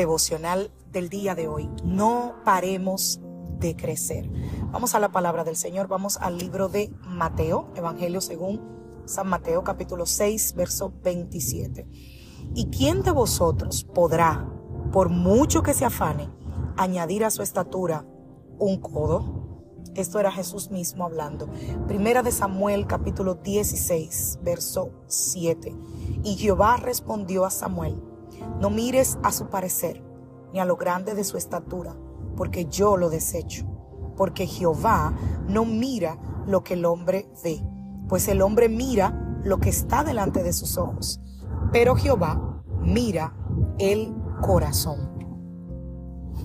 Devocional del día de hoy. No paremos de crecer. Vamos a la palabra del Señor, vamos al libro de Mateo, Evangelio según San Mateo capítulo 6, verso 27. ¿Y quién de vosotros podrá, por mucho que se afane, añadir a su estatura un codo? Esto era Jesús mismo hablando. Primera de Samuel capítulo 16, verso 7. Y Jehová respondió a Samuel, no mires a su parecer, ni a lo grande de su estatura, porque yo lo desecho. Porque Jehová no mira lo que el hombre ve, pues el hombre mira lo que está delante de sus ojos, pero Jehová mira el corazón.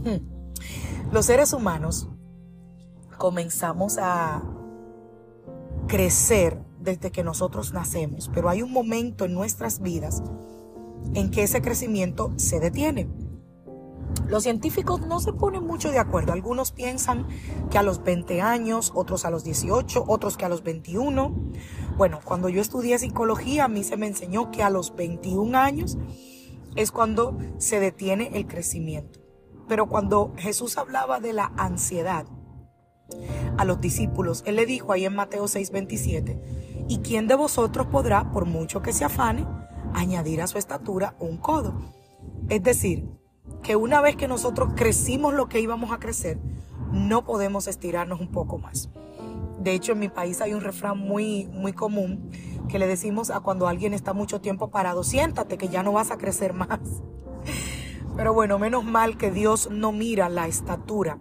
Hmm. Los seres humanos comenzamos a crecer desde que nosotros nacemos, pero hay un momento en nuestras vidas en que ese crecimiento se detiene. Los científicos no se ponen mucho de acuerdo. Algunos piensan que a los 20 años, otros a los 18, otros que a los 21. Bueno, cuando yo estudié psicología, a mí se me enseñó que a los 21 años es cuando se detiene el crecimiento. Pero cuando Jesús hablaba de la ansiedad a los discípulos, Él le dijo ahí en Mateo 6:27, ¿y quién de vosotros podrá, por mucho que se afane, añadir a su estatura un codo. Es decir, que una vez que nosotros crecimos lo que íbamos a crecer, no podemos estirarnos un poco más. De hecho, en mi país hay un refrán muy, muy común que le decimos a cuando alguien está mucho tiempo parado, siéntate que ya no vas a crecer más. Pero bueno, menos mal que Dios no mira la estatura,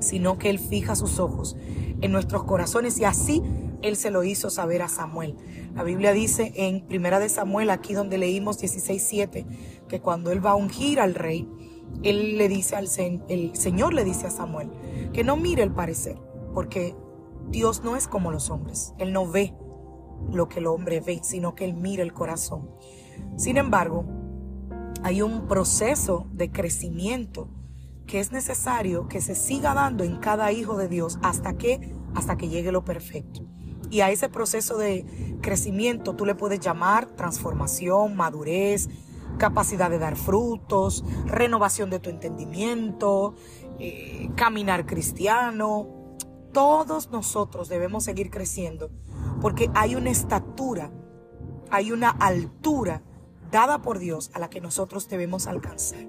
sino que Él fija sus ojos en nuestros corazones y así él se lo hizo saber a Samuel. La Biblia dice en Primera de Samuel, aquí donde leímos 16:7, que cuando él va a ungir al rey, él le dice al el Señor le dice a Samuel que no mire el parecer, porque Dios no es como los hombres. Él no ve lo que el hombre ve, sino que él mira el corazón. Sin embargo, hay un proceso de crecimiento que es necesario que se siga dando en cada hijo de Dios hasta que hasta que llegue lo perfecto. Y a ese proceso de crecimiento tú le puedes llamar transformación, madurez, capacidad de dar frutos, renovación de tu entendimiento, eh, caminar cristiano. Todos nosotros debemos seguir creciendo porque hay una estatura, hay una altura dada por Dios a la que nosotros debemos alcanzar.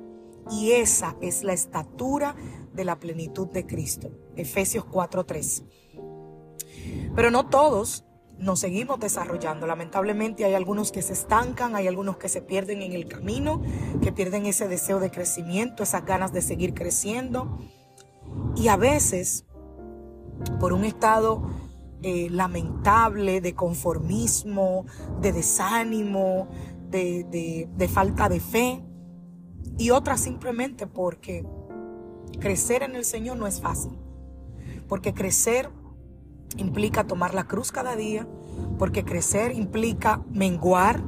Y esa es la estatura de la plenitud de Cristo. Efesios 4:3. Pero no todos nos seguimos desarrollando. Lamentablemente hay algunos que se estancan, hay algunos que se pierden en el camino, que pierden ese deseo de crecimiento, esas ganas de seguir creciendo. Y a veces, por un estado eh, lamentable de conformismo, de desánimo, de, de falta de fe, y otras simplemente porque crecer en el Señor no es fácil. Porque crecer implica tomar la cruz cada día, porque crecer implica menguar,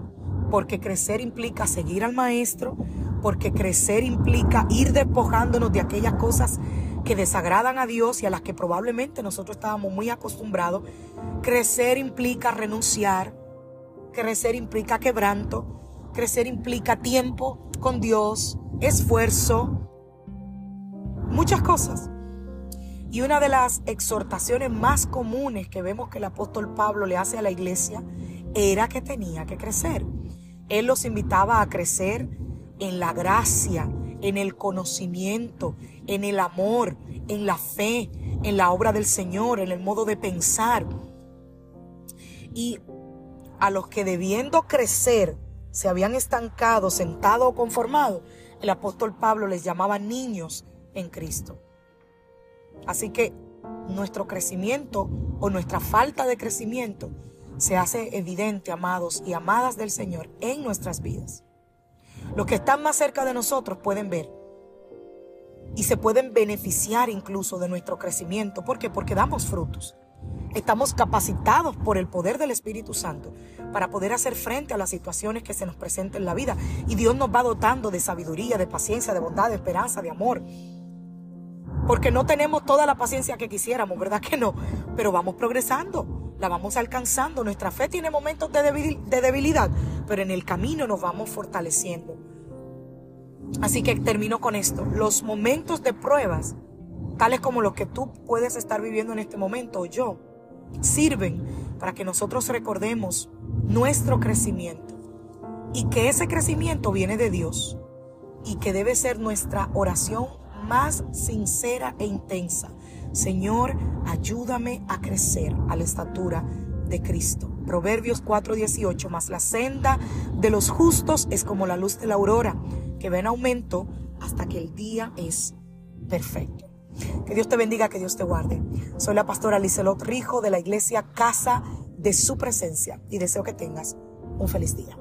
porque crecer implica seguir al maestro, porque crecer implica ir despojándonos de aquellas cosas que desagradan a Dios y a las que probablemente nosotros estábamos muy acostumbrados. Crecer implica renunciar, crecer implica quebranto, crecer implica tiempo con Dios, esfuerzo, muchas cosas. Y una de las exhortaciones más comunes que vemos que el apóstol Pablo le hace a la iglesia era que tenía que crecer. Él los invitaba a crecer en la gracia, en el conocimiento, en el amor, en la fe, en la obra del Señor, en el modo de pensar. Y a los que debiendo crecer se habían estancado, sentado o conformado, el apóstol Pablo les llamaba niños en Cristo. Así que nuestro crecimiento o nuestra falta de crecimiento se hace evidente, amados y amadas del Señor, en nuestras vidas. Los que están más cerca de nosotros pueden ver y se pueden beneficiar incluso de nuestro crecimiento. ¿Por qué? Porque damos frutos. Estamos capacitados por el poder del Espíritu Santo para poder hacer frente a las situaciones que se nos presenten en la vida. Y Dios nos va dotando de sabiduría, de paciencia, de bondad, de esperanza, de amor. Porque no tenemos toda la paciencia que quisiéramos, ¿verdad que no? Pero vamos progresando, la vamos alcanzando. Nuestra fe tiene momentos de debilidad, pero en el camino nos vamos fortaleciendo. Así que termino con esto. Los momentos de pruebas, tales como los que tú puedes estar viviendo en este momento o yo, sirven para que nosotros recordemos nuestro crecimiento y que ese crecimiento viene de Dios y que debe ser nuestra oración más sincera e intensa. Señor, ayúdame a crecer a la estatura de Cristo. Proverbios 4:18, más la senda de los justos es como la luz de la aurora, que va en aumento hasta que el día es perfecto. Que Dios te bendiga, que Dios te guarde. Soy la pastora Lizelot Rijo de la iglesia Casa de Su Presencia y deseo que tengas un feliz día.